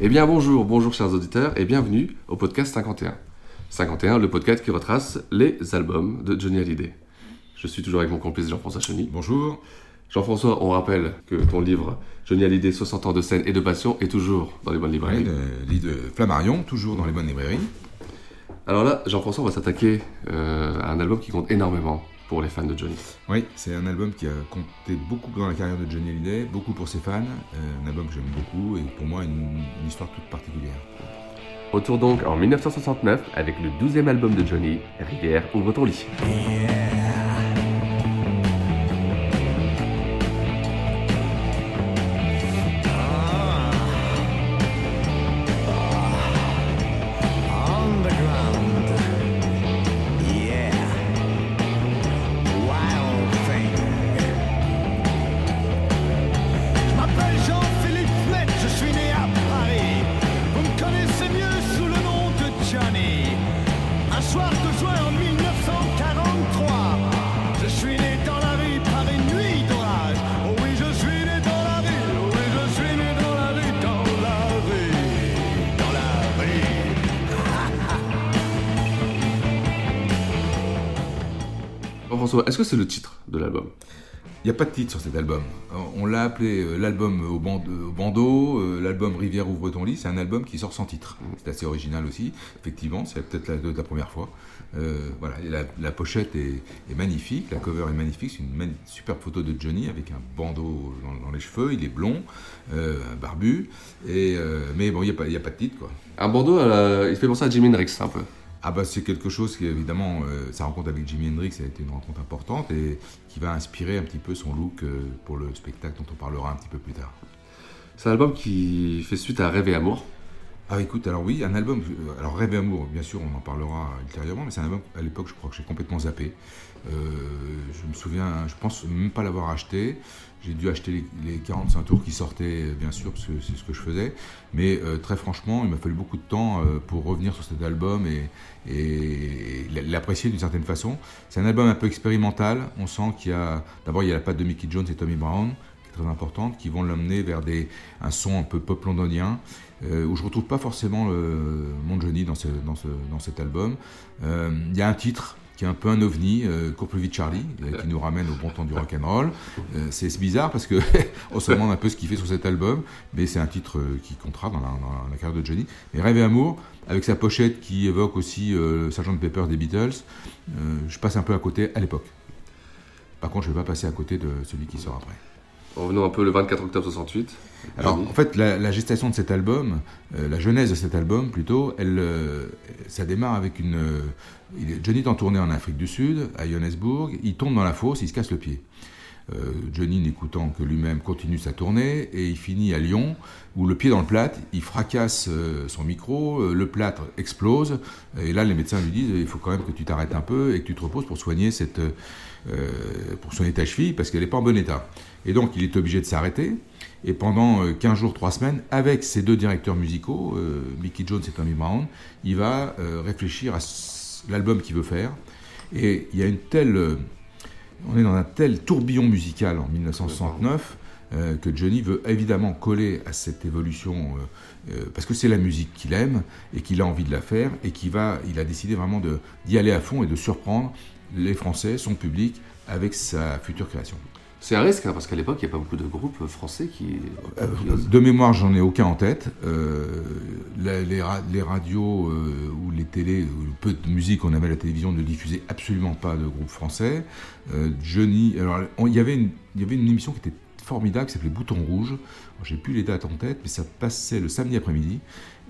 Eh bien bonjour, bonjour chers auditeurs et bienvenue au podcast 51. 51, le podcast qui retrace les albums de Johnny Hallyday. Je suis toujours avec mon complice Jean-François Cheny. Bonjour. Jean-François, on rappelle que ton livre Johnny Hallyday 60 ans de scène et de passion est toujours dans les bonnes librairies. Le lit de Flammarion, toujours dans les bonnes librairies. Alors là, Jean-François, on va s'attaquer euh, à un album qui compte énormément pour les fans de Johnny. Oui, c'est un album qui a compté beaucoup dans la carrière de Johnny Hallyday, beaucoup pour ses fans, euh, un album que j'aime beaucoup et pour moi une, une histoire toute particulière. Retour donc en 1969 avec le 12e album de Johnny, Rivière ouvre ton lit. C'est le titre de l'album Il n'y a pas de titre sur cet album. On l'a appelé euh, l'album au, band- au bandeau, euh, l'album Rivière ouvre ton lit, c'est un album qui sort sans titre. C'est assez original aussi, effectivement, c'est peut-être la, la première fois. Euh, voilà, la, la pochette est, est magnifique, la cover est magnifique, c'est une mani- superbe photo de Johnny avec un bandeau dans, dans les cheveux, il est blond, euh, barbu, et, euh, mais bon, il n'y a, pas- a de titre quoi. Un bandeau, il fait penser à Jimi Hendrix un peu. Ah bah c'est quelque chose qui évidemment, euh, sa rencontre avec Jimi Hendrix a été une rencontre importante et qui va inspirer un petit peu son look euh, pour le spectacle dont on parlera un petit peu plus tard. C'est un album qui fait suite à Rêve et Amour. Ah écoute, alors oui, un album, euh, alors Rêve et Amour, bien sûr on en parlera ultérieurement, mais c'est un album à l'époque je crois que j'ai complètement zappé. Euh, je me souviens, je pense même pas l'avoir acheté. J'ai dû acheter les, les 45 tours qui sortaient, euh, bien sûr, parce que c'est ce que je faisais. Mais euh, très franchement, il m'a fallu beaucoup de temps euh, pour revenir sur cet album et, et l'apprécier d'une certaine façon. C'est un album un peu expérimental. On sent qu'il y a, d'abord, il y a la patte de Mickey Jones et Tommy Brown, qui est très importante, qui vont l'amener vers des, un son un peu pop londonien, euh, où je retrouve pas forcément mon Johnny dans, ce, dans, ce, dans cet album. Euh, Il y a un titre qui est un peu un ovni, euh, plus vite Charlie, euh, qui nous ramène au bon temps du rock and roll. Euh, c'est bizarre parce que on se demande un peu ce qu'il fait sur cet album, mais c'est un titre euh, qui comptera dans la, carrière de Johnny. Mais Rêve et Amour, avec sa pochette qui évoque aussi euh, Sgt Pepper des Beatles, euh, je passe un peu à côté à l'époque. Par contre, je ne vais pas passer à côté de celui qui sort après. Revenons un peu le 24 octobre 68. Alors, Johnny. en fait, la, la gestation de cet album, euh, la genèse de cet album plutôt, elle, euh, ça démarre avec une. euh, Johnny est en tournée en Afrique du Sud, à Johannesburg, il tombe dans la fosse, il se casse le pied. Johnny, n'écoutant que lui-même, continue sa tournée et il finit à Lyon, où le pied dans le plâtre, il fracasse son micro, le plâtre explose, et là les médecins lui disent il faut quand même que tu t'arrêtes un peu et que tu te reposes pour soigner cette, pour soigner ta cheville parce qu'elle n'est pas en bon état. Et donc il est obligé de s'arrêter. Et pendant euh, 15 jours, 3 semaines, avec ses deux directeurs musicaux, euh, Mickey Jones et Tommy Brown, il va euh, réfléchir à l'album qu'il veut faire. Et il y a une telle, euh, on est dans un tel tourbillon musical en 1969 euh, que Johnny veut évidemment coller à cette évolution euh, euh, parce que c'est la musique qu'il aime et qu'il a envie de la faire et qu'il va, il a décidé vraiment d'y aller à fond et de surprendre les Français, son public, avec sa future création. C'est un risque, hein, parce qu'à l'époque, il n'y a pas beaucoup de groupes français qui. Euh, de mémoire, j'en ai aucun en tête. Euh, les, les, radios euh, ou les télés, ou peu de musique qu'on avait à la télévision ne diffusaient absolument pas de groupes français. Johnny. Alors, il, y avait une, il y avait une émission qui était formidable qui s'appelait Bouton Rouge. J'ai plus les dates en tête, mais ça passait le samedi après-midi.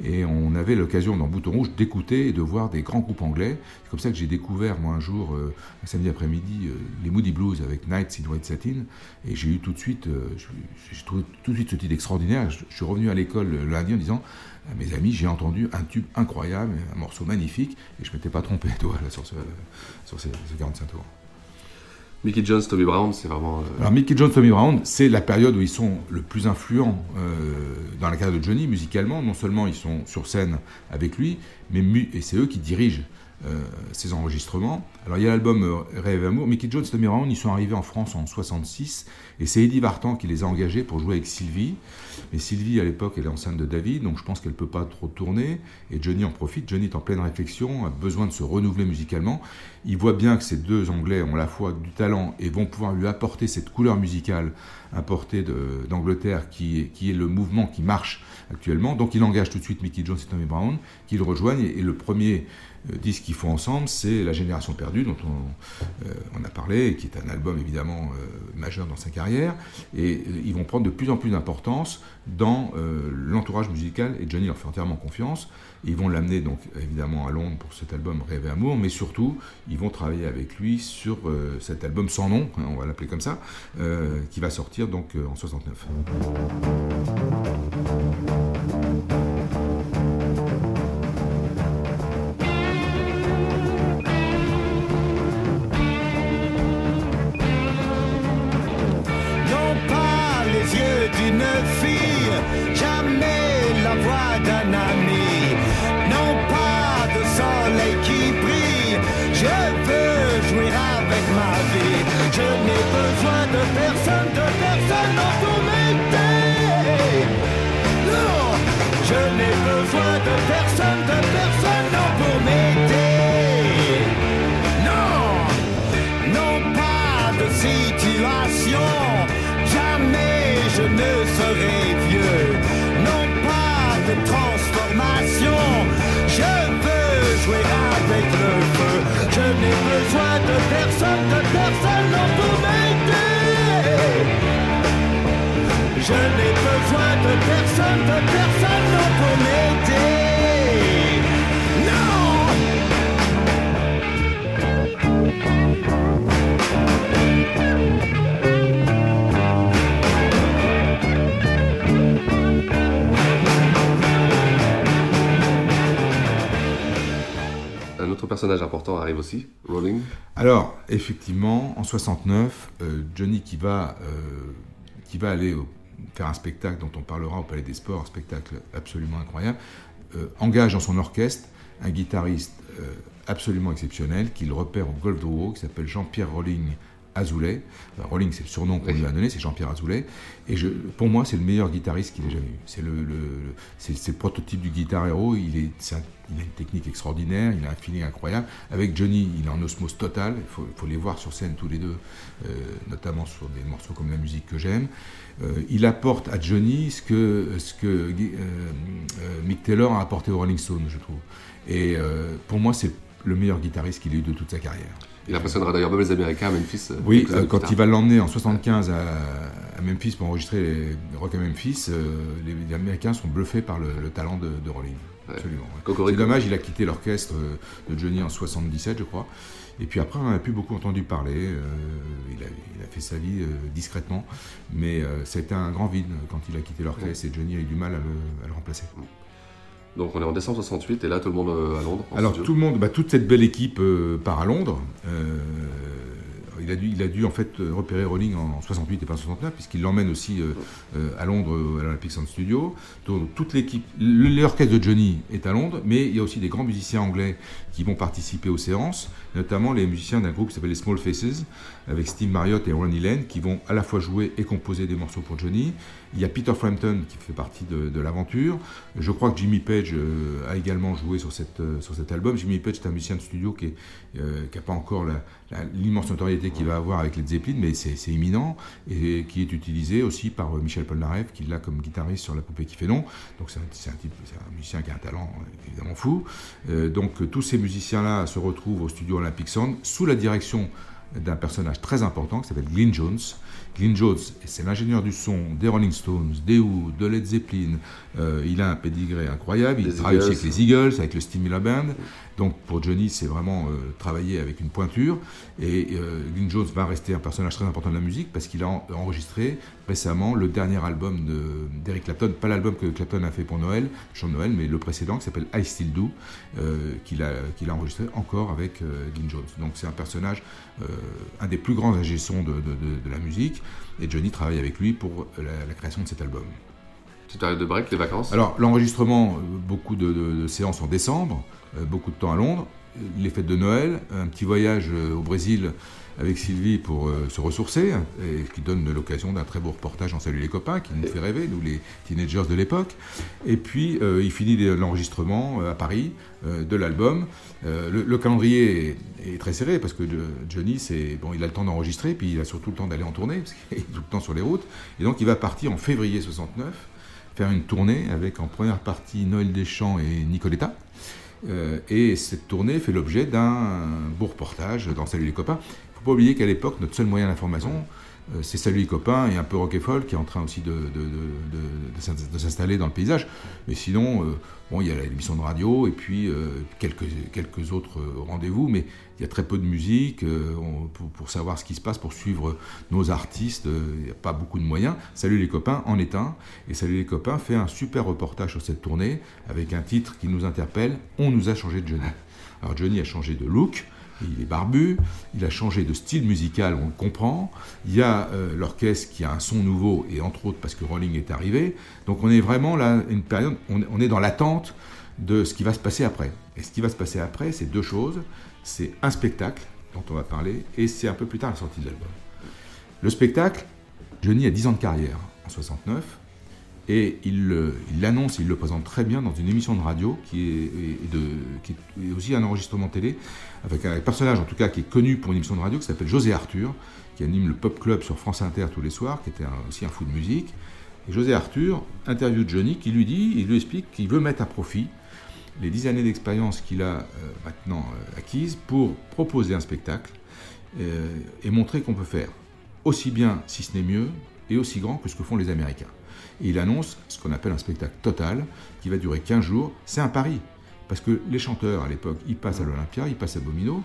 Et on avait l'occasion dans Bouton Rouge d'écouter et de voir des grands groupes anglais. C'est comme ça que j'ai découvert, moi, un jour, euh, un samedi après-midi, euh, les Moody Blues avec Nights in White Satin. Et j'ai eu tout de suite, euh, j'ai trouvé tout de suite ce titre extraordinaire. Je, suis revenu à l'école le lundi en disant mes amis, j'ai entendu un tube incroyable, un morceau magnifique, et je ne m'étais pas trompé, toi, là, sur ce, sur ce 45 tours. Mickey Jones, Tommy Brown, c'est vraiment. Euh, Alors Mickey Jones, Tommy Brown, c'est la période où ils sont le plus influents euh, dans la carrière de Johnny musicalement. Non seulement ils sont sur scène avec lui, mais et c'est eux qui dirigent ces enregistrements. Alors il y a l'album euh, Rêve Amour. Mickey Jones et Tommy Brown, ils sont arrivés en France en 66 et c'est Eddie Vartan qui les a engagés pour jouer avec Sylvie. Mais Sylvie à l'époque elle est enceinte de David, donc je pense qu'elle peut pas trop tourner et Johnny en profite. Johnny est en pleine réflexion, a besoin de se renouveler musicalement. Il voit bien que ces deux Anglais ont à la fois du talent et vont pouvoir lui apporter cette couleur musicale importée d'Angleterre qui, est le mouvement qui marche actuellement. Donc il engage tout de suite Mickey Jones et Tommy Brown qui le rejoignent et le premier euh, disque qu'ils font ensemble, c'est La Génération perdue, dont on, euh, a parlé, qui est un album évidemment euh, majeur dans sa carrière. Et ils vont prendre de plus en plus d'importance dans l'entourage musical, et Johnny leur fait entièrement confiance. Ils vont l'amener donc évidemment à Londres pour cet album Rêve Amour, mais surtout, ils vont travailler avec lui sur cet album sans nom, hein, on va l'appeler comme ça, qui va sortir donc en 69. jamais la voix d'un ami. Non pas de soleil qui brille, je veux jouir avec ma vie. Je n'ai besoin de personne, de personne pour m'aider. Non, je n'ai besoin de personne, de personne. avec le feu. Je n'ai besoin de personne, de personne non pour m'aider. Je n'ai besoin de personne, de personne non pour m'aider. Personnage important arrive aussi, Rolling. Alors, effectivement, en 69, euh, Johnny qui va, euh, qui va aller faire un spectacle dont on parlera au Palais des Sports, un spectacle absolument incroyable, euh, engage dans son orchestre un guitariste absolument exceptionnel qu'il repère au Golf Rouen, qui s'appelle Jean-Pierre Rolling Azoulay. Rolling, c'est le surnom qu'on lui a donné, c'est Jean-Pierre Azoulay. Et je, pour moi, c'est le meilleur guitariste qu'il ait jamais eu. C'est le, le, prototype du guitar héros. Il, est, il a une technique extraordinaire, il a un feeling incroyable. Avec Johnny, il est en osmose totale. Il faut, faut les voir sur scène tous les deux, euh, notamment sur des morceaux comme la musique que j'aime. Euh, il apporte à Johnny ce que, ce que euh, Mick Taylor a apporté au Rolling Stone, je trouve. Et pour moi, c'est le meilleur guitariste qu'il ait eu de toute sa carrière. Il impressionnera d'ailleurs même les Américains à Memphis. Euh, oui, euh, quand il va l'emmener en 75 à, Memphis pour enregistrer les, Rock à Memphis, euh, les, Américains sont bluffés par le, talent de, Rolling. Absolument. C'est dommage, il a quitté l'orchestre de Johnny en 77, je crois. Et puis après, on n'a plus beaucoup entendu parler. il, a, fait sa vie discrètement, mais c'était un grand vide quand il a quitté l'orchestre et Johnny a eu du mal à le, remplacer. Donc on est en décembre 68 et là tout le monde euh, à Londres. Alors tout le monde, bah, toute cette belle équipe euh, part à Londres. Euh, il a, dû, il a dû en fait repérer Rolling en, 68 et pas en 69 puisqu'il l'emmène aussi à Londres à l'Olympic Sound Studio. Donc toute l'équipe, l'orchestre de Johnny est à Londres, mais il y a aussi des grands musiciens anglais qui vont participer aux séances, notamment les musiciens d'un groupe qui s'appelle les Small Faces, avec Steve Marriott et Ronnie Lane, qui vont à la fois jouer et composer des morceaux pour Johnny. Il y a Peter Frampton qui fait partie de, l'aventure. Je crois que Jimmy Page euh, a également joué sur, cette, euh, sur cet album. Jimmy Page est un musicien de studio qui n'a euh, pas encore l'immense notoriété qu'il va avoir avec Led Zeppelin, mais c'est imminent, et qui est utilisé aussi par Michel Polnareff, qui l'a comme guitariste sur La Poupée qui fait long. Donc c'est un, type, un musicien qui a un talent évidemment fou. donc tous ces musiciens-là se retrouvent au studio Sous la direction d'un personnage très important qui s'appelle Glyn Jones, Glyn Jones, c'est l'ingénieur du son des Rolling Stones, des Who, de Led Zeppelin. Euh, il a un pédigré incroyable. Il travaille aussi avec les Eagles, avec le Stimula Band. Donc pour Johnny, c'est vraiment euh, travailler avec une pointure. Et euh, Glyn Jones va rester un personnage très important de la musique parce qu'il a enregistré récemment le dernier album d'Eric Clapton. Pas l'album que Clapton a fait pour Noël, chant Noël, mais le précédent qui s'appelle I Still Do, qu'il a, a enregistré encore avec Glyn Jones. Donc c'est un personnage, un des plus grands ingé de, de la musique. Et Johnny travaille avec lui pour la, création de cet album. Petite période de break, les vacances Alors, l'enregistrement, euh, beaucoup de, séances en décembre, euh, beaucoup de temps à Londres, les fêtes de Noël, un petit voyage euh, au Brésil avec Sylvie pour se ressourcer, qui donne l'occasion d'un très beau reportage en Salut les copains, qui nous fait rêver, nous les teenagers de l'époque. Et puis, il finit l'enregistrement à Paris de l'album. Le, calendrier est, très serré, parce que Johnny, bon, il a le temps d'enregistrer, puis il a surtout le temps d'aller en tournée, parce qu'il est tout le temps sur les routes. Et donc, il va partir en février 69 faire une tournée avec en première partie Noël Deschamps et Nicoletta. Euh, et cette tournée fait l'objet d'un beau reportage dans Salut les copains. Il ne faut pas oublier qu'à l'époque, notre seul moyen d'information, c'est Salut les copains et un peu Folk qui est en train aussi de, de, s'installer dans le paysage. Mais sinon, euh, bon, il y a l'émission de radio et puis euh, quelques, quelques autres rendez-vous, mais il y a très peu de musique pour, pour, savoir ce qui se passe, pour suivre nos artistes. il n'y a pas beaucoup de moyens. Salut les copains en est un. Et Salut les copains fait un super reportage sur cette tournée avec un titre qui nous interpelle On nous a changé de Johnny. Alors Johnny a changé de look il est barbu, il a changé de style musical, on le comprend. Il y a euh, l'orchestre qui a un son nouveau, et entre autres parce que Rolling est arrivé. Donc on est vraiment là, une période, on, est dans l'attente de ce qui va se passer après. Et ce qui va se passer après, c'est deux choses. C'est un spectacle dont on va parler, et c'est un peu plus tard la sortie de l'album. Le spectacle, Johnny a 10 ans de carrière en 69. Et il l'annonce, il, le présente très bien dans une émission de radio qui est, aussi un enregistrement télé, avec un personnage en tout cas qui est connu pour une émission de radio qui s'appelle José Arthur, qui anime le Pop Club sur France Inter tous les soirs, qui était aussi un fou de musique. Et José Arthur interviewe Johnny qui lui dit, il lui explique qu'il veut mettre à profit les dix années d'expérience qu'il a euh, maintenant euh, acquises pour proposer un spectacle euh, et montrer qu'on peut faire aussi bien, si ce n'est mieux, et aussi grand que ce que font les Américains. Et il annonce ce qu'on appelle un spectacle total qui va durer 15 jours. C'est un pari. Parce que les chanteurs à l'époque, ils passent à l'Olympia, ils passent à Bomino.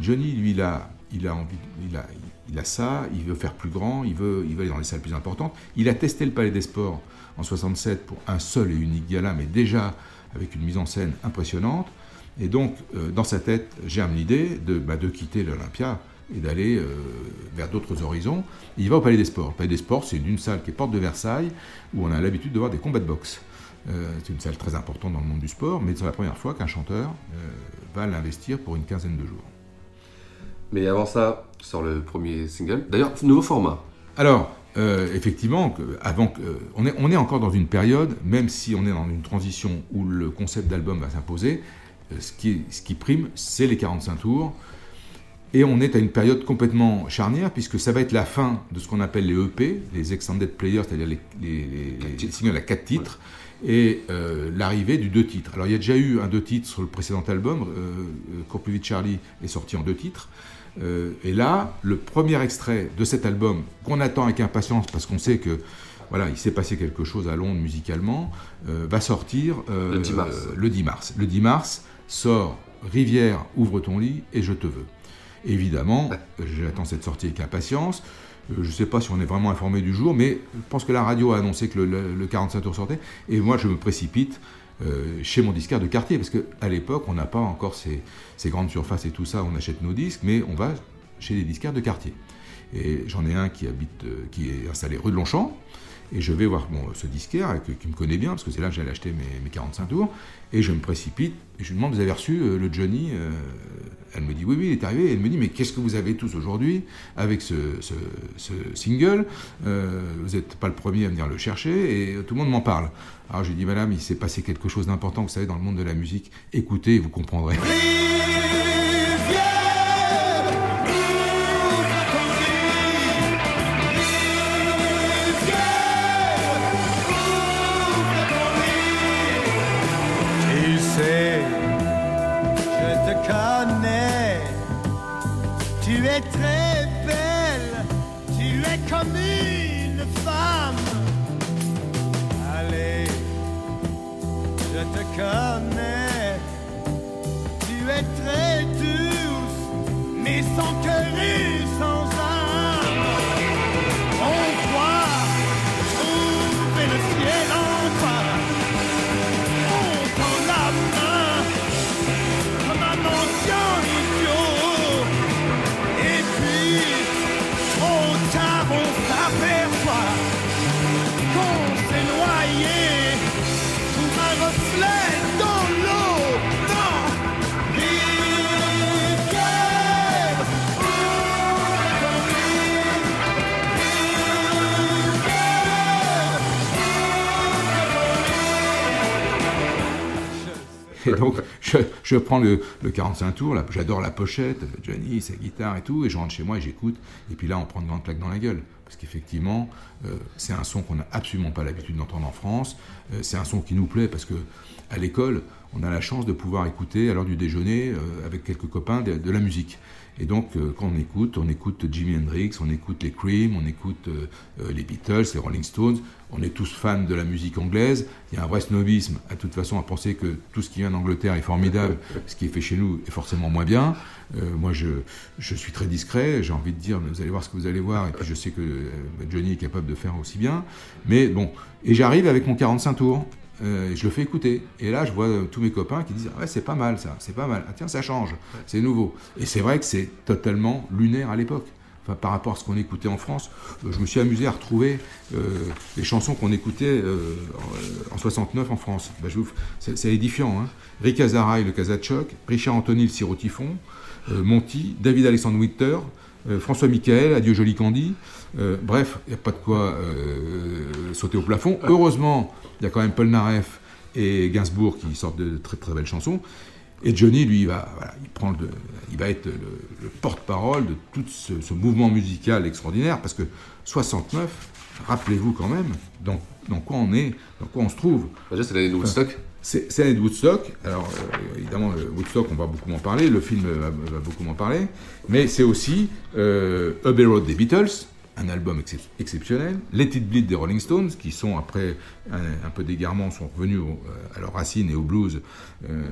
Johnny, lui, il a, il a, envie, il a, il a ça, il veut faire plus grand, il veut, il veut aller dans les salles plus importantes. Il a testé le Palais des Sports en 67 pour un seul et unique gala, mais déjà avec une mise en scène impressionnante. Et donc, euh, dans sa tête, j'ai une idée de, bah, de quitter l'Olympia et d'aller euh, vers d'autres horizons. il va au Palais des Sports. Le Palais des Sports, c'est une salle qui est porte de Versailles, où on a l'habitude de voir des combats de boxe. Euh, c'est une salle très importante dans le monde du sport, mais c'est la première fois qu'un chanteur euh, va l'investir pour une quinzaine de jours. Mais avant ça, sort le premier single. D'ailleurs, nouveau format. Alors, effectivement, avant, on, est, on est encore dans une période, même si on est dans une transition où le concept d'album va s'imposer, ce qui, ce qui prime, c'est les 45 tours. Et on est à une période complètement charnière, puisque ça va être la fin de ce qu'on appelle les EP, les Extended Players, c'est-à-dire les, les, singles à quatre titres, et euh, l'arrivée du deux titres. Alors il y a déjà eu un deux titres sur le précédent album, euh, euh Cours plus vite Charlie est sorti en deux titres. Euh, et là, le premier extrait de cet album, qu'on attend avec impatience, parce qu'on sait que voilà, il s'est passé quelque chose à Londres musicalement, va sortir le 10 mars. le 10 mars. Le 10 mars sort Rivière, ouvre ton lit et je te veux. Évidemment, j'attends cette sortie avec impatience. Euh, je ne sais pas si on est vraiment informé du jour, mais je pense que la radio a annoncé que le, 45 tours sortait. Et moi, je me précipite euh, chez mon disquaire de quartier, parce qu'à l'époque, on n'a pas encore ces, grandes surfaces et tout ça, on achète nos disques, mais on va chez les disquaires de quartier. Et j'en ai un qui habite, euh, qui est installé rue de Longchamp, et je vais voir ce disquaire qui me connaît bien, parce que c'est là que j'allais acheter mes, 45 tours. Et je me précipite et je lui demande Vous avez reçu euh, le Johnny euh, Elle me dit Oui, oui, il est arrivé. Et elle me dit Mais qu'est-ce que vous avez tous aujourd'hui avec ce, single euh, Vous n'êtes pas le premier à venir le chercher et tout le monde m'en parle. Alors j'ai dit Madame, il s'est passé quelque chose d'important, vous savez, dans le monde de la musique. Écoutez, vous comprendrez. Sans cœur Et donc, je, prends le, le 45 tours, j'adore la pochette, Johnny, sa guitare et tout, et je rentre chez moi et j'écoute. Et puis là, on prend une grande claque dans la gueule. Parce qu'effectivement, euh, c'est un son qu'on n'a absolument pas l'habitude d'entendre en France. Euh, c'est un son qui nous plaît parce que à l'école, on a la chance de pouvoir écouter à l'heure du déjeuner euh, avec quelques copains de la musique. Et donc, euh, quand on écoute, on écoute Jimi Hendrix, on écoute les Cream, on écoute euh, euh, les Beatles, les Rolling Stones. On est tous fans de la musique anglaise. Il y a un vrai snobisme, à toute façon, à penser que tout ce qui vient d'Angleterre est formidable, ce qui est fait chez nous est forcément moins bien. Moi, je, je suis très discret. J'ai envie de dire, mais vous allez voir ce que vous allez voir. Et puis, je sais que Johnny est capable de faire aussi bien. Mais bon, et j'arrive avec mon 45 tours. Euh, je le fais écouter. Et là, je vois euh, tous mes copains qui disent Ouais, c'est pas mal ça, c'est pas mal. Ah, tiens, ça change, c'est nouveau. Et c'est vrai que c'est totalement lunaire à l'époque. Enfin, par rapport à ce qu'on écoutait en France, euh, je me suis amusé à retrouver les chansons qu'on écoutait en, en 69 en France. Vous- c'est, édifiant. Hein. Rick Azaray, le Kazachok, Richard Anthony, le Sirotifon, Monty, David Alexandre Winter, euh, François Michael, Adieu Joli Candy. Euh, bref, il n'y a pas de quoi euh, sauter au plafond. Heureusement, il y a quand même Paul Naref et Gainsbourg qui sortent de très très belles chansons. Et Johnny, lui, il va, voilà, il prend le- il va être le, le porte-parole de tout ce, ce mouvement musical extraordinaire, parce que 69, rappelez-vous quand même, dans, dans quoi on est, dans quoi on se trouve. Déjà, c'est l'année de Woodstock. C'est l'année de Woodstock. Alors, euh, évidemment, Woodstock, on va beaucoup m'en parler. Le film va, va beaucoup m'en parler. Mais c'est aussi euh, Abbey Road des Beatles, un album excep- exceptionnel. Let It Bleed des Rolling Stones, qui sont, après un, peu d'égarement, sont revenus euh, à leurs racines et au blues euh,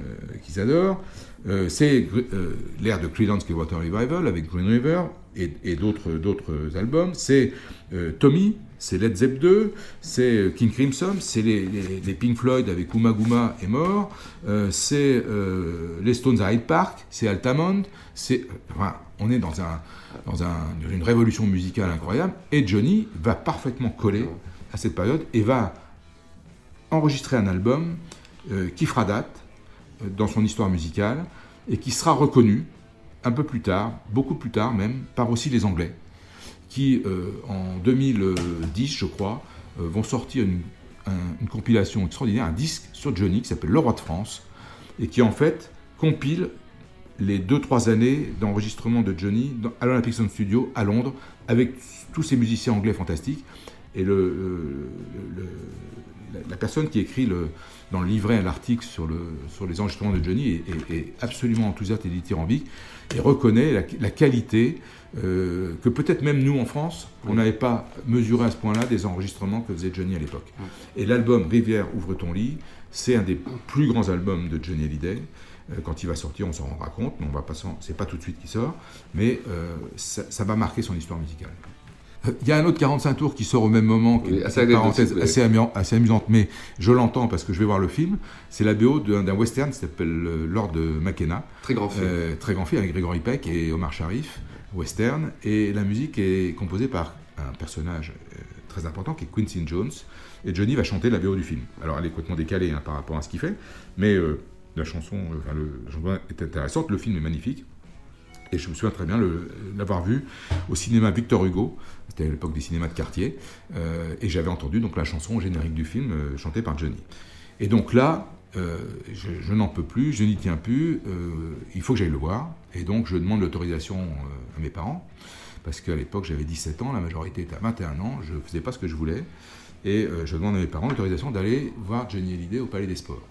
qu'ils adorent. Euh, c'est euh, l'ère de Creedence Clearwater Revival avec Green River et, d'autres albums. C'est euh, Tommy, c'est Led Zepp 2, c'est King Crimson, c'est les, les- les Pink Floyd avec Uma Guma est mort, c'est les Stones à Hyde Park, c'est Altamont, c'est enfin, on est dans un dans un- une révolution musicale incroyable et Johnny va parfaitement coller à cette période et va enregistrer un album euh, qui fera date euh, dans son histoire musicale et qui sera reconnu un peu plus tard, beaucoup plus tard même, par aussi les Anglais, qui euh, en 2010, je crois, vont sortir une, un- une compilation extraordinaire, un disque sur Johnny qui s'appelle Le Roi de France, et qui en fait compile les 2-3 années d'enregistrement de Johnny à l'Olympic Sound Studio à Londres, avec tous ces musiciens anglais fantastiques. Et le, le- le- la, personne qui écrit dans le livret l'article sur, le, sur les enregistrements de Johnny est, est- est absolument enthousiaste et dithyrambique et reconnaît la, la qualité euh, que peut-être même nous en France, on n'avait pas mesuré à ce point-là des enregistrements que faisait Johnny à l'époque. Et l'album Rivière ouvre ton lit, c'est un des plus grands albums de Johnny Hallyday. Euh, Quand il va sortir, on s'en rendra compte, mais on va pas c'est pas tout de suite qu'il sort, mais euh, ça, ça va marquer son histoire musicale. Euh, Il y a un autre 45 tours qui sort au même moment, Oui, assez parenthèse assez, amu- assez amusante, mais je l'entends parce que je vais voir le film. C'est la BO d'un western qui s'appelle Lord McKenna. Très grand film. Euh, très grand film avec Gregory Peck et Omar Sharif, western. Et la musique est composée par un personnage très important qui est Quincy Jones. Et Johnny va chanter la BO du film. Alors elle est complètement décalée hein, par rapport à ce qu'il fait, mais euh, la chanson, euh, enfin, le, est intéressante, le film est magnifique. Et je me souviens très bien l'avoir vu au cinéma Victor Hugo, c'était à l'époque des cinémas de quartier, euh, et j'avais entendu donc la chanson générique du film euh, chantée par Johnny. Et donc là, je, je n'en peux plus, je n'y tiens plus, il faut que j'aille le voir, et donc je demande l'autorisation à mes parents, parce qu'à l'époque j'avais 17 ans, la majorité était à 21 ans, je ne faisais pas ce que je voulais, et je demande à mes parents l'autorisation d'aller voir Johnny Hallyday au Palais des Sports.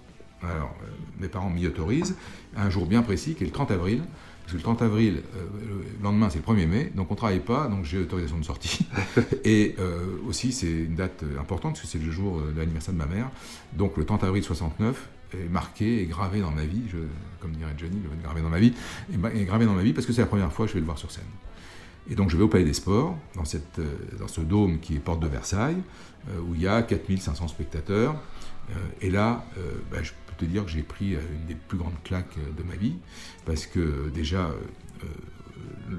Alors, euh, mes parents m'y autorisent, un jour bien précis, qui est le 30 avril, Parce que le 30 avril, euh, le lendemain, c'est le 1er mai, donc on ne travaille pas, donc j'ai autorisation de sortie. et euh, aussi, c'est une date importante, parce que c'est le jour de l'anniversaire de ma mère. Donc le 30 avril 69 est marqué et gravé dans ma vie, je, comme dirait Johnny, le gravé dans ma vie, est, gravé dans ma vie parce que c'est la première fois que je vais le voir sur scène. Et donc je vais au Palais des Sports, dans, cette, dans ce dôme qui est porte de Versailles, où il y a 4500 spectateurs. et là, bah, je te dire que j'ai pris euh, une des plus grandes claques euh, de ma vie, parce que déjà, euh,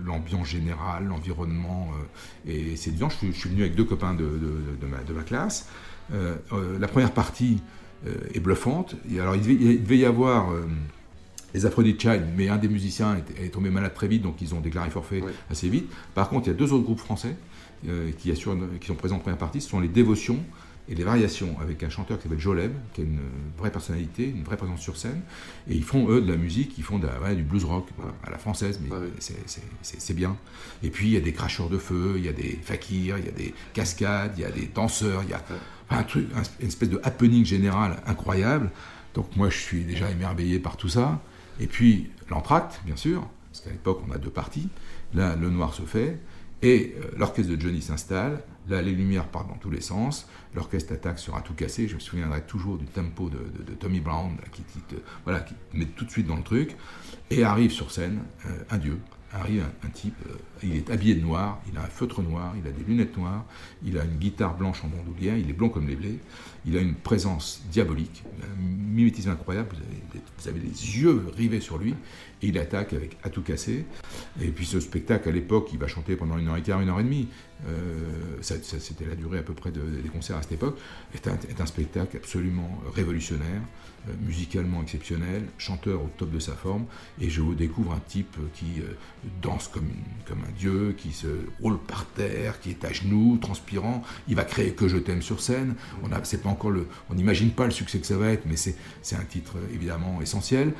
l'ambiance générale, l'environnement est séduisant. Je, je, suis venu avec deux copains de, de, ma, classe. la première partie est bluffante. Et alors, il devait, y avoir les Aphrodite Child, mais un des musiciens est, tombé malade très vite, donc ils ont déclaré forfait assez vite. Par contre, il y a deux autres groupes français qui, assurent, qui sont présents en première partie, ce sont les Dévotions et les variations avec un chanteur qui s'appelle Joleb, qui a une vraie personnalité, une vraie présence sur scène. Et ils font, eux, de la musique, ils font du blues rock, à la française, mais c'est bien. Et puis, il y a des cracheurs de feu, il y a des fakirs, il y a des cascades, il y a des danseurs, il y a un truc, une espèce de happening général incroyable. Donc, moi, je suis déjà émerveillé par tout ça. Et puis, l'entracte, bien sûr, parce qu'à l'époque, on a deux parties. Là, le noir se fait. Et euh, l'orchestre de Johnny s'installe, là les lumières partent dans tous les sens, l'orchestre attaque sera tout cassé, je me souviendrai toujours du tempo de, Tommy Brown qui, te, voilà, qui met tout de suite dans le truc, et arrive sur scène euh, un dieu, arrive un, type, euh, il est habillé de noir, il a un feutre noir, il a des lunettes noires, il a une guitare blanche en bandoulière, il est blond comme les blés, il a une présence diabolique, un mimétisme incroyable, vous avez, vous avez, les yeux rivés sur lui, et il attaque avec à tout casser. Et puis ce spectacle, à l'époque, il va chanter pendant une heure et quart, une heure et demie. Euh, ça, c'était la durée à peu près des concerts à cette époque. est un, spectacle absolument révolutionnaire, euh, musicalement exceptionnel, chanteur au top de sa forme. Et je découvre un type qui euh, danse comme, un dieu, qui se roule par terre, qui est à genoux, transpirant. Il va créer Que je t'aime sur scène. On c'est pas encore le, on n'imagine pas le succès que ça va être, mais c'est, un titre évidemment essentiel.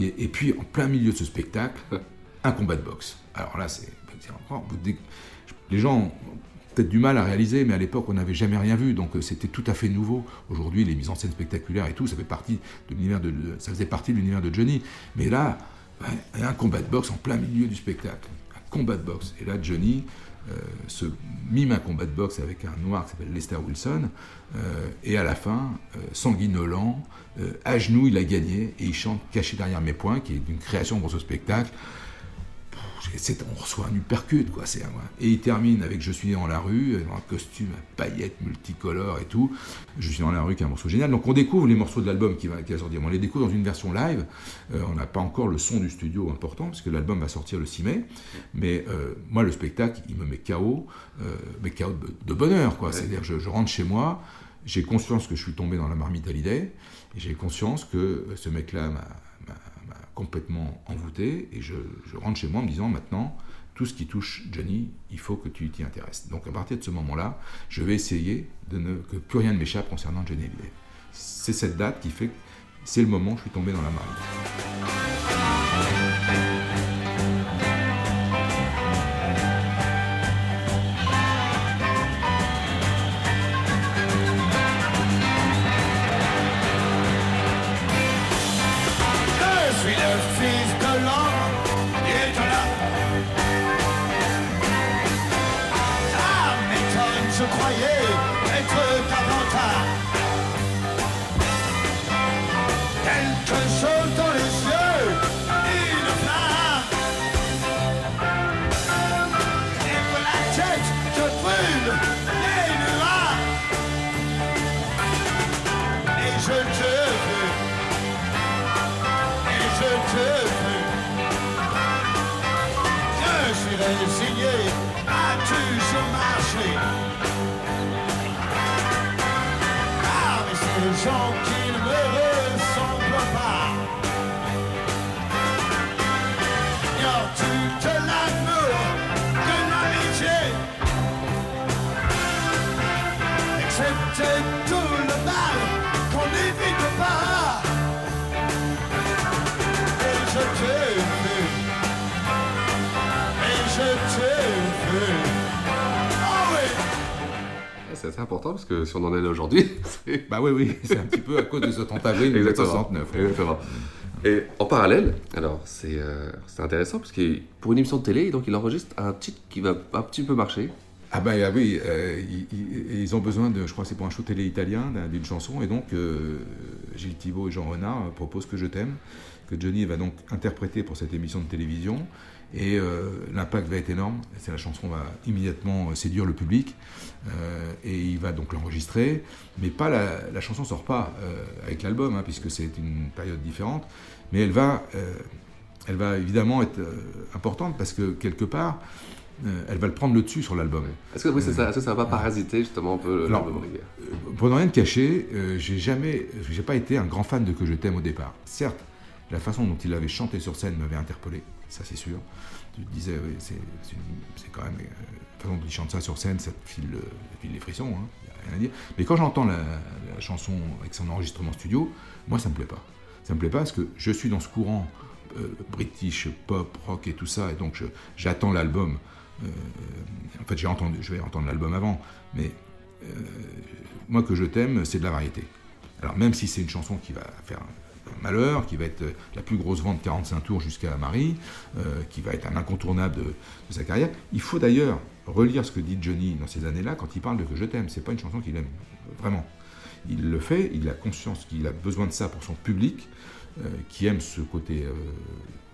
Et, puis en plein milieu de ce spectacle, un combat de boxe. Alors là, c'est les gens ont peut-être du mal à réaliser, mais à l'époque, on n'avait jamais rien vu, donc euh, c'était tout à fait nouveau. Aujourd'hui, les mises en scène spectaculaires et tout, ça, fait partie de l'univers de, ça faisait partie de l'univers de Johnny. Mais là, un combat de boxe en plein milieu du spectacle. Un combat de boxe. Et là, Johnny euh, se mime un combat de boxe avec un noir qui s'appelle Lester Wilson. Euh, et à la fin, sanguinolent, à genoux, il a gagné et il chante Caché derrière mes poings, qui est une création pour ce spectacle on reçoit un uppercut, quoi. C'est, et il termine avec Je suis dans la rue, un costume à paillettes multicolores et tout. Je suis dans la rue, qui est un morceau génial. Donc on découvre les morceaux de l'album qui va, qui sortir. On les découvre dans une version live. Euh, on n'a pas encore le son du studio important, parce que l'album va sortir le 6 mai. Mais euh, moi, le spectacle, il me met KO, euh, mais KO de, bonheur, quoi. C'est-à-dire, je, je rentre chez moi, j'ai conscience que je suis tombé dans la marmite Hallyday, et j'ai conscience que ce mec-là m'a complètement envoûté et je, rentre chez moi en me disant maintenant, tout ce qui touche Johnny, il faut que tu t'y intéresses. Donc à partir de ce moment-là, je vais essayer de ne, que plus rien ne m'échappe concernant Johnny Hallyday. C'est cette date qui fait que c'est le moment où je suis tombé dans la marmite. Si on en est là aujourd'hui. Bah oui, oui, c'est un petit peu à cause de ce 30 avril 1969. Exactement. Et en parallèle, alors c'est euh, intéressant parce que pour une émission de télé, donc il enregistre un titre qui va un petit peu marcher. Ah ben ah oui, euh, ils, ils, ont besoin de, je crois que c'est pour un show télé italien, d'une chanson, et donc euh, Gilles Thibault et Jean Renard proposent Que je t'aime, que Johnny va donc interpréter pour cette émission de télévision, et euh, l'impact va être énorme, c'est la chanson va immédiatement séduire le public, euh, et il va donc l'enregistrer, mais pas la, la chanson sort pas euh, avec l'album, hein, puisque c'est une période différente, mais elle va, euh, elle va évidemment être euh, importante, parce que quelque part, euh, elle va le prendre le dessus sur l'album. Est-ce que oui, ça, est-ce que ça va pas parasiter justement un peu l'album Pour ne rien te cacher, euh, j'ai jamais, j'ai pas été un grand fan de Que je t'aime au départ. Certes, la façon dont il avait chanté sur scène m'avait interpellé, ça c'est sûr. Tu disais, c'est quand même. Euh, la façon dont il chante ça sur scène, ça te file, ça te file les frissons, hein, y a rien à dire. Mais quand j'entends la, chanson avec son enregistrement studio, moi ça me plaît pas. Ça me plaît pas parce que je suis dans ce courant euh, british, pop, rock et tout ça, et donc j'attends l'album. Euh, en fait, j'ai entendu, je vais entendre l'album avant, mais euh, moi que je t'aime, c'est de la variété. Alors même si c'est une chanson qui va faire malheur, qui va être la plus grosse vente 45 tours jusqu'à Marie, euh, qui va être un incontournable de, sa carrière. Il faut d'ailleurs relire ce que dit Johnny dans ces années-là quand il parle de Que je t'aime. C'est pas une chanson qu'il aime vraiment. Il le fait, il a conscience qu'il a besoin de ça pour son public, euh, qui aime ce côté euh,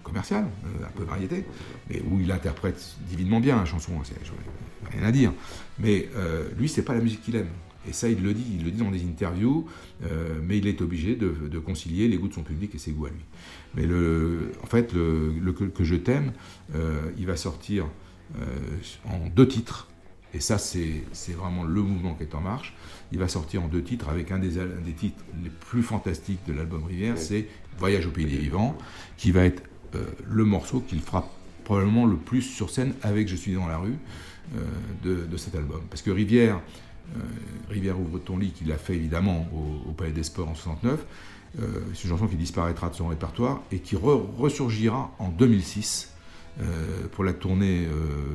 commercial, euh, un peu variété, mais où il interprète divinement bien la chanson, c'est rien à dire. Mais euh, lui, c'est pas la musique qu'il aime. Et ça, il le dit, il le dit dans des interviews, euh, mais il est obligé de, de, concilier les goûts de son public et ses goûts à lui. Mais le, en fait, le, le que, que, je t'aime, euh, il va sortir euh, en deux titres. Et ça, c'est vraiment le mouvement qui est en marche. Il va sortir en deux titres avec un des, un des titres les plus fantastiques de l'album Rivière, c'est Voyage au pays des vivants, qui va être le morceau qu'il fera probablement le plus sur scène avec Je suis dans la rue de, de, cet album. Parce que Rivière, Rivière ouvre ton lit, qu'il a fait évidemment au, au, Palais des Sports en 69, euh, c'est une chanson qui disparaîtra de son répertoire et qui re ressurgira en 2006 pour la tournée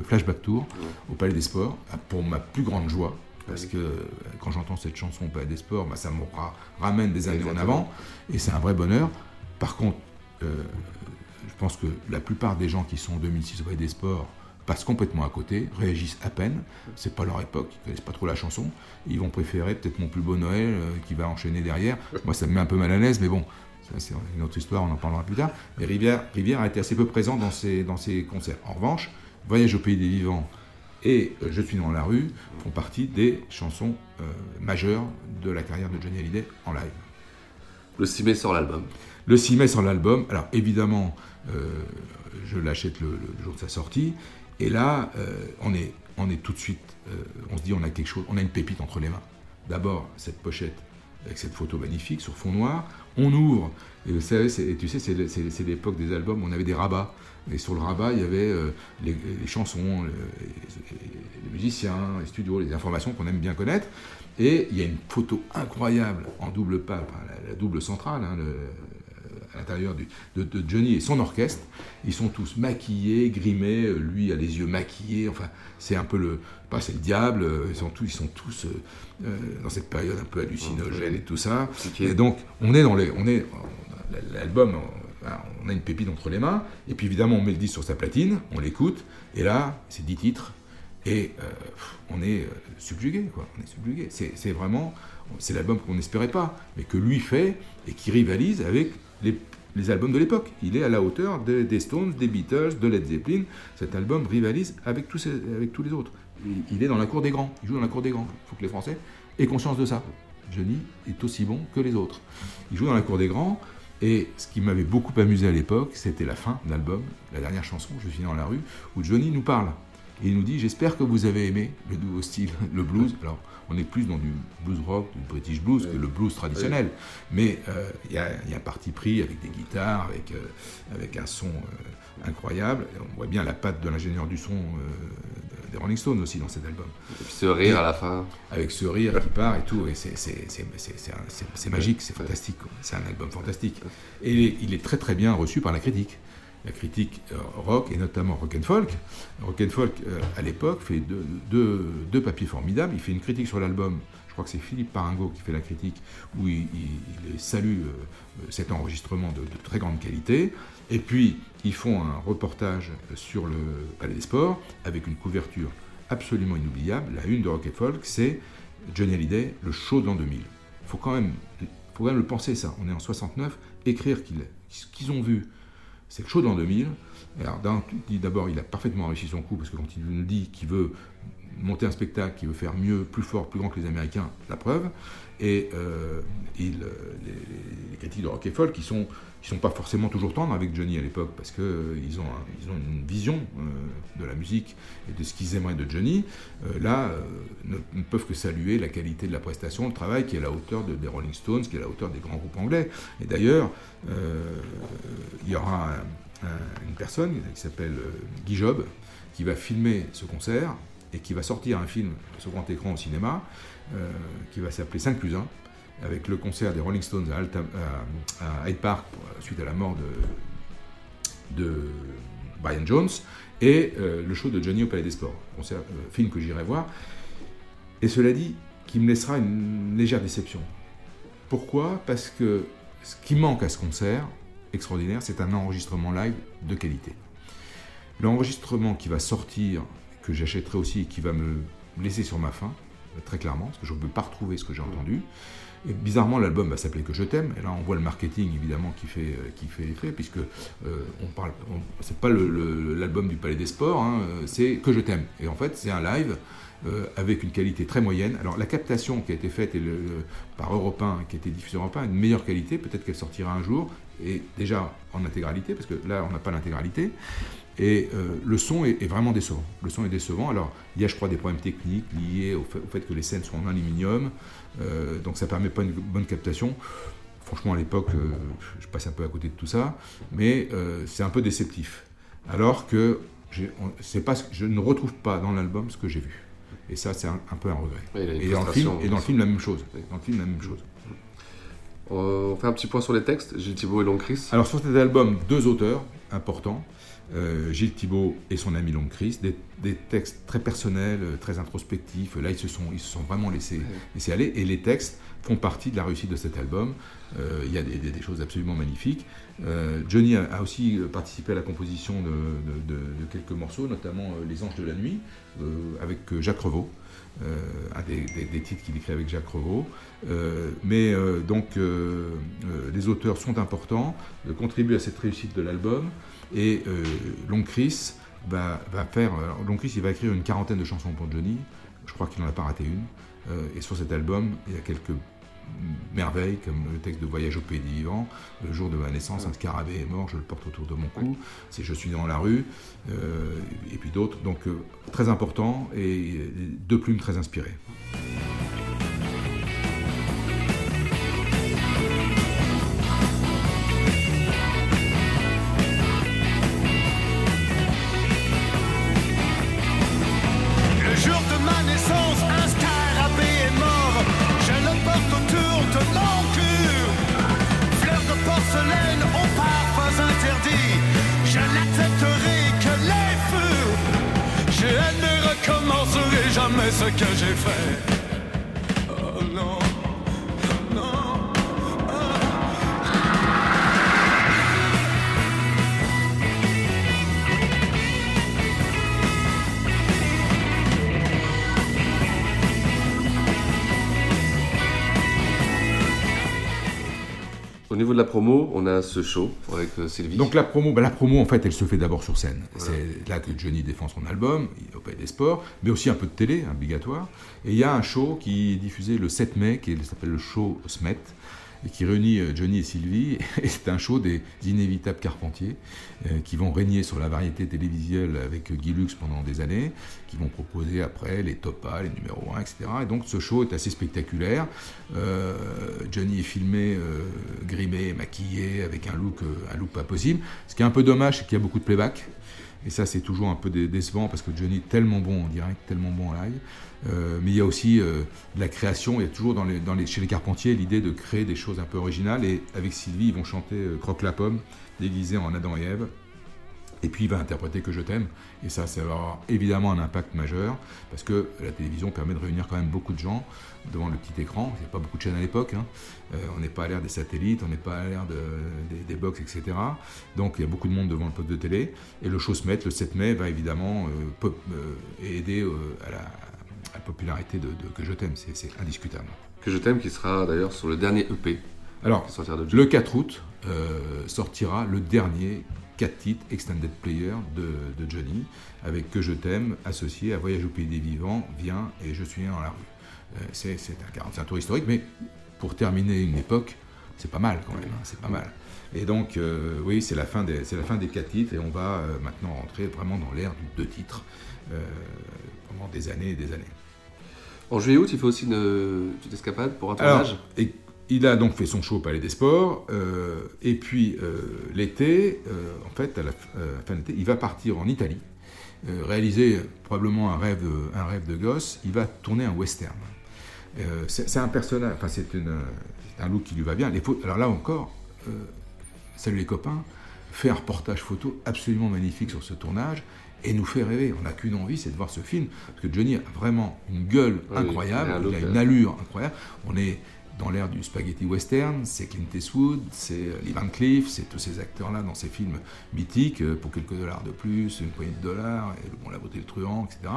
Flashback Tour au Palais des Sports, pour ma plus grande joie. Parce que quand j'entends cette chanson au Palais des Sports, bah, ça me ramène des années Exactement. en avant et c'est un vrai bonheur. Par contre, je pense que la plupart des gens qui sont en 2006 au Palais des Sports passent complètement à côté, réagissent à peine. C'est pas leur époque, ils connaissent pas trop la chanson. Ils vont préférer peut-être Mon plus beau Noël euh, qui va enchaîner derrière. Moi, ça me met un peu mal à l'aise, mais bon, c'est une autre histoire, on en parlera plus tard. Mais Rivière, Rivière a été assez peu présent dans ses, dans ses concerts. En revanche, Voyage au pays des vivants et euh, Je suis dans la rue font partie des chansons euh, majeures de la carrière de Johnny Hallyday en live. Le 6 mai sort l'album. Le 6 mai sort l'album. Alors évidemment, euh, je l'achète le, le, jour de sa sortie. Et là, euh, on, est, on est tout de suite, euh, on se dit, on a quelque chose, on a une pépite entre les mains. D'abord, cette pochette avec cette photo magnifique sur fond noir. On ouvre, et vous savez, tu sais, c'est l'époque des albums, on avait des rabats. Et sur le rabat, il y avait euh, les, chansons, les, musiciens, les studios, les informations qu'on aime bien connaître. Et il y a une photo incroyable en double pas, la, la double centrale, hein, le, à l'intérieur de, de, Johnny et son orchestre. Ils sont tous maquillés, grimés, lui a les yeux maquillés, enfin c'est un peu le... Pas c'est le diable, ils sont tous, ils sont tous euh, dans cette période un peu hallucinogène et tout ça. Et donc on est dans les... On est, l'album, on a une pépite entre les mains, et puis évidemment on met le disque sur sa platine, on l'écoute, et là c'est 10 titres, et euh, on est euh, subjugué, quoi. On est subjugué. C'est vraiment, c'est l'album qu'on n'espérait pas, mais que lui fait et qui rivalise avec les, albums de l'époque. Il est à la hauteur de, des Stones, des Beatles, de Led Zeppelin. Cet album rivalise avec tous, les autres. Il, il, est dans la cour des grands. Il joue dans la cour des grands. Il faut que les Français aient conscience de ça. Johnny est aussi bon que les autres. Il joue dans la cour des grands. Et ce qui m'avait beaucoup amusé à l'époque, c'était la fin de l'album, la dernière chanson, Je suis dans la rue, où Johnny nous parle. Et il nous dit J'espère que vous avez aimé le nouveau style, le blues. Alors, on est plus dans du blues rock, du British blues oui. que le blues traditionnel. Oui. Mais il euh, y, y, a un parti pris avec des guitares, avec, euh, avec un son euh, incroyable. On voit bien la patte de l'ingénieur du son des Rolling Stones aussi dans cet album. Et puis ce rire et, à la fin. Avec ce rire qui part et tout. Et c'est magique, c'est fantastique. C'est un album fantastique. Et il il est, très très bien reçu par la critique. Critique rock et notamment rock and folk. Rock and folk à l'époque fait deux, papiers formidables. Il fait une critique sur l'album. Je crois que c'est Philippe Paringo qui fait la critique où il, salue cet enregistrement de, de, très grande qualité. Et puis ils font un reportage sur le Palais des Sports avec une couverture absolument inoubliable. La une de Rock and Folk, c'est Johnny Hallyday, le show de l'an 2000. Il faut quand même, faut quand même le penser ça. On est en 69, écrire qu'ils ont vu, c'est le show de l'an 2000. Alors d'abord, il a parfaitement réussi son coup parce que quand il nous dit qu'il veut monter un spectacle, qu'il veut faire mieux, plus fort, plus grand que les Américains, la preuve. Et euh, il, les, critiques de rock et folk qui sont qui sont pas forcément toujours tendres avec Johnny à l'époque parce que euh, ils ont ils ont une vision euh, de la musique et de ce qu'ils aimeraient de Johnny. là, ne, peuvent que saluer la qualité de la prestation, le travail qui est à la hauteur de, des Rolling Stones, qui est à la hauteur des grands groupes anglais. Et d'ailleurs, il y aura une personne qui s'appelle Guy Job qui va filmer ce concert et qui va sortir un film sur grand écran au cinéma euh, qui va s'appeler 5 plus 1 avec le concert des Rolling Stones à, Hyde Park suite à la mort de, de Brian Jones et euh, le show de Johnny au Palais des Sports, concert, euh, film que j'irai voir. Et cela dit, qui me laissera une légère déception. Pourquoi? Parce que ce qui manque à ce concert extraordinaire, c'est un enregistrement live de qualité. L'enregistrement qui va sortir que j'achèterai aussi et qui va me laisser sur ma faim, très clairement, parce que je ne peux pas retrouver ce que j'ai entendu. Bizarrement, l'album va s'appeler Que je t'aime. Et là, on voit le marketing évidemment qui fait, euh, qui effet, puisque euh, on parle, c'est pas l'album du Palais des Sports, hein, c'est Que je t'aime. Et en fait, c'est un live euh, avec une qualité très moyenne. Alors, la captation qui a été faite par Europe 1, qui a été diffusée Europe 1, une meilleure qualité. Peut-être qu'elle sortira un jour, et déjà en intégralité, parce que là, on n'a pas l'intégralité. Et euh, le son est, vraiment décevant. Le son est décevant. Alors, il y a, je crois, des problèmes techniques liés au fait, que les scènes sont en aluminium, euh, donc ça ne permet pas une bonne captation. Franchement, à l'époque, euh, je passe un peu à côté de tout ça, mais c'est un peu déceptif. Alors que pas, je ne retrouve pas dans l'album ce que j'ai vu. Et ça, c'est un, peu un regret. Et, dans le, film, et dans le film, la même chose. Dans le film, la même chose. On fait un petit point sur les textes, Gilles Thibault et Long Chris. Alors sur cet album, deux auteurs importants. Euh, Gilles Thibault et son ami Long Chris, des, textes très personnels, euh, très introspectifs. Là, ils se sont, ils se sont vraiment laissés, laissés aller. Et les textes font partie de la réussite de cet album. Euh, il y a des, choses absolument magnifiques. Johnny a, aussi participé à la composition de, quelques morceaux, notamment Les Anges de la Nuit, avec Jacques Revaux. un des, titres qu'il écrit avec Jacques Revaux. mais donc, les auteurs sont importants, contribuent à cette réussite de l'album. Et euh, Long Chris va, faire. Long Chris, il va écrire une quarantaine de chansons pour Johnny. Je crois qu'il n'en a pas raté une. Euh, et sur cet album, il y a quelques merveilles comme le texte de Voyage au pays des vivants, le jour de ma naissance, un scarabée est mort, je le porte autour de mon cou, c'est Je suis dans la rue, euh, et puis d'autres. Donc très important et deux plumes très inspirées. Que j'ai fait. De la promo, on a ce show avec euh, Sylvie. Donc la promo, bah, la promo en fait, elle se fait d'abord sur scène. C'est là que Johnny défend son album, au Pays des Sports, mais aussi un peu de télé, obligatoire. Et il y a un show qui est diffusé le 7 mai, qui s'appelle le show Smet, et qui réunit euh, Johnny et Sylvie. Et c'est un show des inévitables Carpentiers euh, qui vont régner sur la variété télévisuelle avec Guy Lux pendant des années, qui vont proposer après les top les numéros 1, etc. Et donc ce show est assez spectaculaire. Euh, Johnny est filmé, grimé, maquillé, avec un look, un look pas possible. Ce qui est un peu dommage, c'est qu'il y a beaucoup de playback. Et ça, c'est toujours un peu décevant parce que Johnny est tellement bon en direct, tellement bon en live. Euh, mais il y a aussi euh, de la création. Il y a toujours chez les Carpentiers l'idée de créer des choses un peu originales. Et avec Sylvie, ils vont chanter euh, Croque la pomme, déguisé en Adam et Ève. Et puis il va interpréter Que je t'aime, et ça, ça va avoir évidemment un impact majeur, parce que la télévision permet de réunir quand même beaucoup de gens devant le petit écran. Il n'y a pas beaucoup de chaînes à l'époque, hein. on n'est pas à l'ère des satellites, on n'est pas à l'ère de, des, des, box, etc. Donc il y a beaucoup de monde devant le poste de télé, et le show se met, le 7 mai, va évidemment aider à la, la, popularité de, de Que je t'aime, c'est indiscutable. Que je t'aime qui sera d'ailleurs sur le dernier EP. Alors, le 4 août sortira le dernier 4 titres Extended Player de, de, Johnny, avec Que je t'aime, associé à Voyage au pays des vivants, Viens et Je suis dans la rue. Euh, c'est un, un, tour historique, mais pour terminer une époque, c'est pas mal quand même, hein, c'est pas mal. Et donc, euh, oui, c'est la, fin des, la fin des 4 titres, et on va euh, maintenant rentrer vraiment dans l'ère du 2 titres euh, pendant des années et des années. En juillet-août, il fait aussi une petite escapade pour un tournage et, il a donc fait son show au Palais des Sports, euh, et puis euh, l'été, euh, en fait, à la fin de l'été, il va partir en Italie, réaliser probablement un rêve, un rêve de gosse, il va tourner un western. c'est un personnage, enfin c'est un look qui lui va bien. Alors là encore, salut les copains, fait un reportage photo absolument magnifique sur ce tournage, et nous fait rêver. On n'a qu'une envie, c'est de voir ce film, parce que Johnny a vraiment une gueule incroyable, il a une allure incroyable. On est dans l'ère du spaghetti western, c'est Clint Eastwood, c'est euh, Lee Van Cleef, c'est tous ces acteurs-là dans ces films mythiques, euh, pour quelques dollars de plus, une poignée de dollars, et bon, La beauté le truand, etc.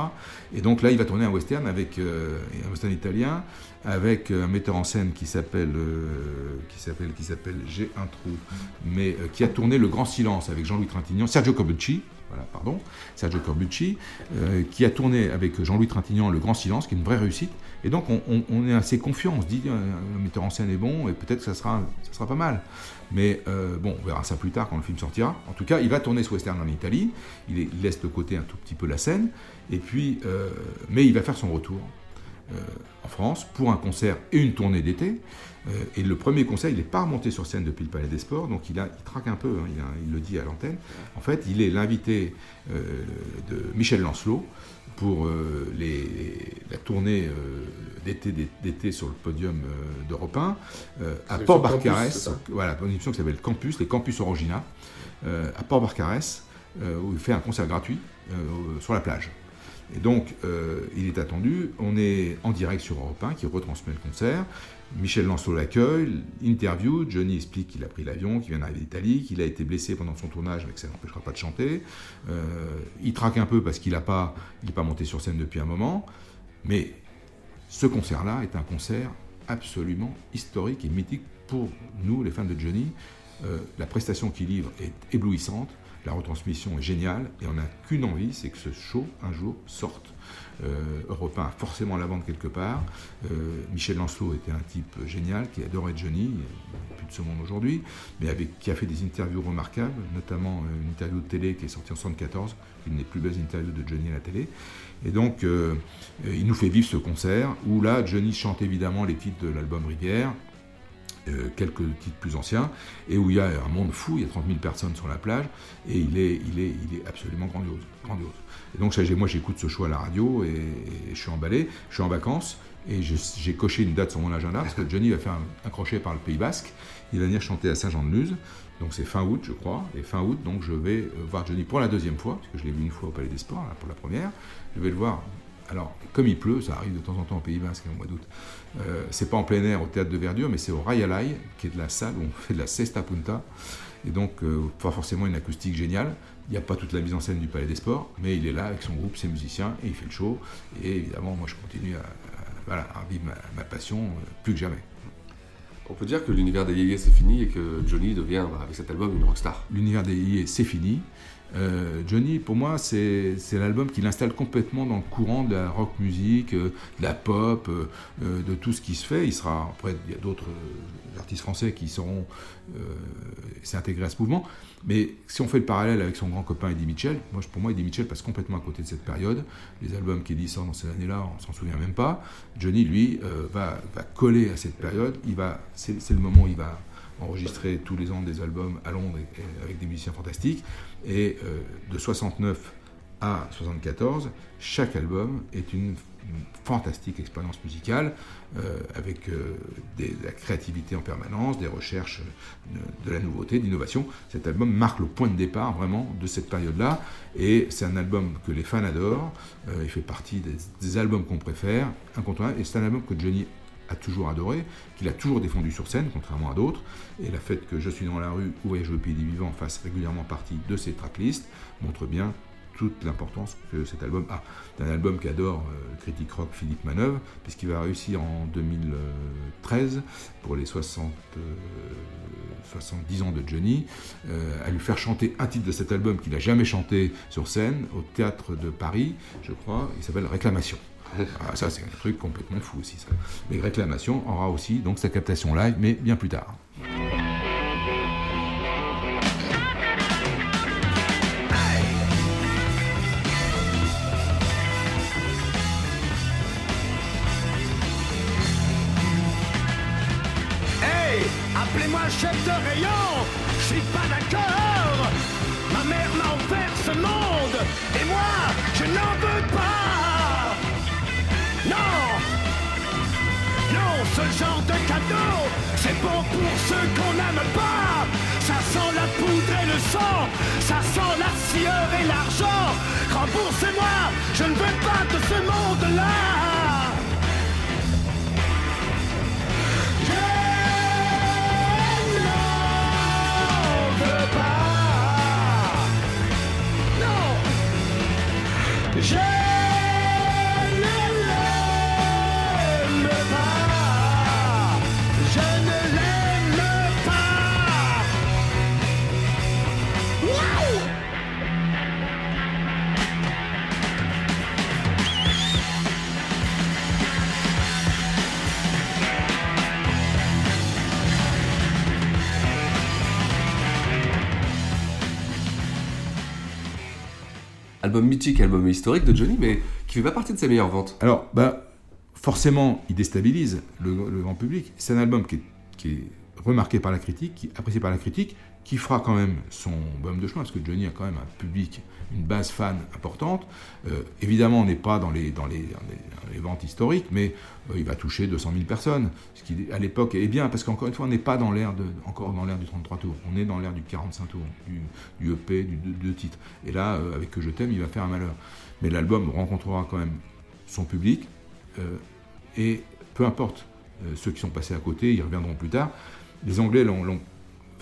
Et donc là, il va tourner un western avec euh, un western italien, avec un metteur en scène qui s'appelle, euh, qui s'appelle, qui s'appelle, j'ai un trou, mais euh, qui a tourné Le Grand Silence avec Jean-Louis Trintignant, Sergio Corbucci, voilà, pardon, Sergio Corbucci, euh, qui a tourné avec Jean-Louis Trintignant Le Grand Silence, qui est une vraie réussite. Et donc on, on, est assez confiant, on se dit, le metteur en scène est bon, et peut-être que ça sera, pas mal. Mais bon, on verra ça plus tard quand le film sortira. En tout cas, il va tourner ce western en Italie, il, est, laisse de côté un tout petit peu la scène, et puis, mais il va faire son retour. Euh, en France pour un concert et une tournée d'été. Euh, et le premier concert, il n'est pas remonté sur scène depuis le Palais des Sports, donc il, a, il traque un peu, hein, il, a, il, le dit à l'antenne. En fait, il est l'invité euh, de Michel Lancelot pour euh, les, la tournée euh, d'été sur le podium d'Europe 1 à Port-Barcarès. Voilà, une émission qui s'appelle Campus, les Campus Orangina, à Port-Barcarès, où il fait un concert gratuit sur la plage. Et donc, il est attendu. On est en direct sur Europe 1 qui retransmet le concert. Michel Lancelot l'accueille, interview. Johnny explique qu'il a pris l'avion, qu'il vient d'arriver d'Italie, qu'il a été blessé pendant son tournage, mais que ça n'empêchera pas de chanter. Euh, il traque un peu parce qu'il n'est pas, pas monté sur scène depuis un moment. Mais ce concert-là est un concert absolument historique et mythique pour nous, les fans de Johnny. Euh, la prestation qu'il livre est éblouissante. La retransmission est géniale et on n'a qu'une envie, c'est que ce show, un jour, sorte. Euh, Europe 1 a forcément la vente quelque part. Euh, Michel Lancelot était un type génial qui adorait Johnny, plus de ce monde aujourd'hui, mais qui a fait des interviews remarquables, notamment euh, une interview de télé qui est sortie en 1974, une des plus belles interviews de Johnny à la télé. Et donc, euh, il nous fait vivre ce concert où là, Johnny chante évidemment les titres de l'album Rivière, euh, quelques titres plus anciens, et où il y a un monde fou, il y a 30 000 personnes sur la plage, et il est, il est, il est absolument grandiose. grandiose. Et donc moi j'écoute ce show à la radio, et, je suis emballé, je suis en vacances, et j'ai coché une date sur mon agenda, parce que Johnny va faire un, crochet par le Pays Basque, il va venir chanter à Saint-Jean-de-Luz, donc c'est fin août je crois, et fin août, donc je vais voir Johnny pour la deuxième fois, parce que je l'ai vu une fois au Palais des Sports, pour la première, je vais le voir alors, comme il pleut, ça arrive de temps en temps au Pays Basque au mois d'août. Euh, c'est pas en plein air au théâtre de Verdure, mais c'est au Rayalay, qui est de la salle où on fait de la cesta punta. Et donc, euh, pas forcément une acoustique géniale. Il n'y a pas toute la mise en scène du Palais des Sports, mais il est là avec son groupe, ses musiciens, et il fait le show. Et évidemment, moi, je continue à, à, voilà, à vivre ma, ma passion euh, plus que jamais. On peut dire que l'univers des Yéyés c'est fini et que Johnny devient, bah, avec cet album, une rockstar. L'univers des Yéyés c'est fini. Euh, Johnny, pour moi, c'est l'album qui l'installe complètement dans le courant de la rock music, euh, de la pop, euh, de tout ce qui se fait. Il sera, après, il y a d'autres artistes français qui seront s'intégrer à ce mouvement. Mais si on fait le parallèle avec son grand copain Eddie Mitchell, moi, pour moi, Eddie Mitchell passe complètement à côté de cette période. Les albums qu'Eddie sort dans ces années-là, on s'en souvient même pas. Johnny, lui, va, va, coller à cette période. Il va, c'est le moment où il va enregistrer tous les ans des albums à Londres avec des musiciens fantastiques. Et euh, de 69 à 74, chaque album est une fantastique expérience musicale, euh, avec euh, des- de la créativité en permanence, des recherches euh, de, la nouveauté, d'innovation. Cet album marque le point de départ vraiment de cette période-là, et c'est un album que les fans adorent. Il fait partie des, des albums qu'on préfère, incontournable, et c'est un album que Johnny a toujours adoré, qu'il a toujours défendu sur scène, contrairement à d'autres. Et le fait que Je suis dans la rue ou Voyage au pays des vivants fasse régulièrement partie de ses tracklists montre bien toute l'importance que cet album a. C'est un album qu'adore euh, le critique rock Philippe Manœuvre, puisqu'il va réussir en 2013, pour les 60, euh, 70 ans de Johnny, euh, à lui faire chanter un titre de cet album qu'il n'a jamais chanté sur scène, au théâtre de Paris, je crois, il s'appelle Réclamation. Ah, ça, c'est un truc complètement fou aussi. Ça. Mais Réclamation aura aussi donc sa captation live, mais bien plus tard. Hey, appelez-moi chef de rayon, je suis pas d'accord. Bon pour ceux qu'on n'aime pas. Ça sent la poudre et le sang, ça sent la sueur et l'argent. Remboursez-moi, je ne veux pas de ce monde-là. Album mythique, album historique de Johnny, mais qui fait pas partie de ses meilleures ventes. Alors, bah, forcément, il déstabilise le, le grand public. C'est un album qui est, qui est remarqué par la critique, qui est apprécié par la critique, qui fera quand même son album de chemin, parce que Johnny a quand même un public, une base fan importante. Euh, évidemment, on n'est pas dans les, dans, les, ventes historiques, mais euh, il va toucher 200 000 personnes, ce qui à l'époque est bien, parce qu'encore une fois, on n'est pas dans l'ère de, encore dans l'ère du 33 tours, on est dans l'ère du 45 tours, du, du EP, du deux, titres. Et là, euh, avec Que je t'aime, il va faire un malheur. Mais l'album rencontrera quand même son public, et peu importe ceux qui sont passés à côté, ils reviendront plus tard. Les Anglais l'ont-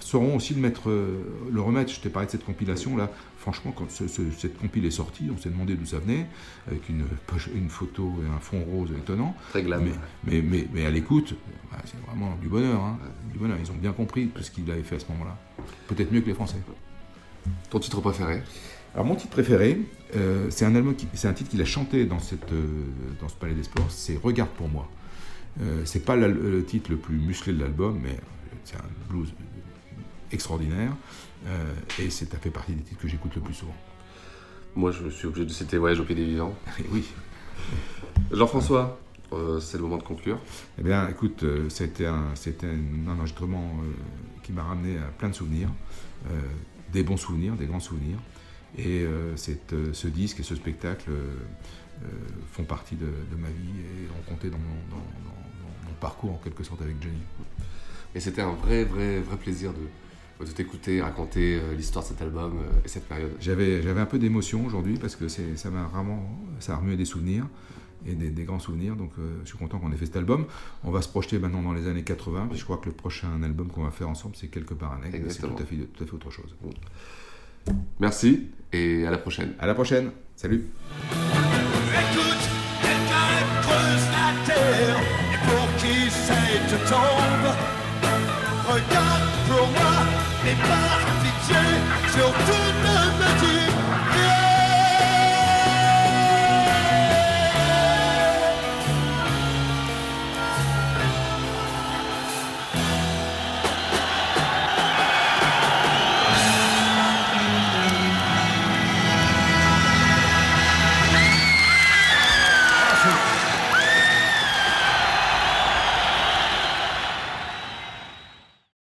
sauront aussi le, mettre, euh, le remettre. Je t'ai parlé de cette compilation là. Franchement, quand ce- ce- cette compile est sortie, on s'est demandé d'où ça venait, avec une, poche- une photo et un fond rose étonnant. Très glam. Mais, mais, mais, mais à l'écoute, bah, c'est vraiment du bonheur, hein, du bonheur. Ils ont bien compris tout ce qu'il avait fait à ce moment-là. Peut-être mieux que les Français. Ton titre préféré? Alors mon titre préféré, euh, c'est un titre qu'il a chanté dans cette, euh, dans ce Palais des Sports. C'est Regarde pour moi. Euh, c'est pas la- le titre le plus musclé de l'album, mais c'est un blues extraordinaire. Euh, et c'est ça fait partie des titres que j'écoute le plus souvent. Moi, je suis obligé de citer Voyage au pays des vivants. Et oui. Jean-François, euh, c'est le moment de conclure. Eh bien, écoute, euh, c'était un, c'était un enregistrement qui m'a ramené à plein de souvenirs, des bons souvenirs, des grands souvenirs. Et cette, ce disque et ce spectacle font partie de, de ma vie et ont compté dans mon, dans- dans- dans mon parcours en quelque sorte avec Johnny. Et c'était un vrai, vrai, vrai plaisir de, de t'écouter, raconter euh, l'histoire de cet album euh, et cette période. J'avais, j'avais un peu d'émotion aujourd'hui parce que c'est, ça m'a vraiment ça a remué des souvenirs et des, des grands souvenirs. Donc euh, je suis content qu'on ait fait cet album. On va se projeter maintenant dans les années 80. puis je crois que le prochain album qu'on va faire ensemble, c'est Quelque part un aigle. C'est Exactement. tout à, fait, tout à fait autre chose. Merci et à la prochaine. À la prochaine. Salut. Écoute, quelqu'un creuse la terre et pour qui c'est te tombe. Et par pitié, surtout ne me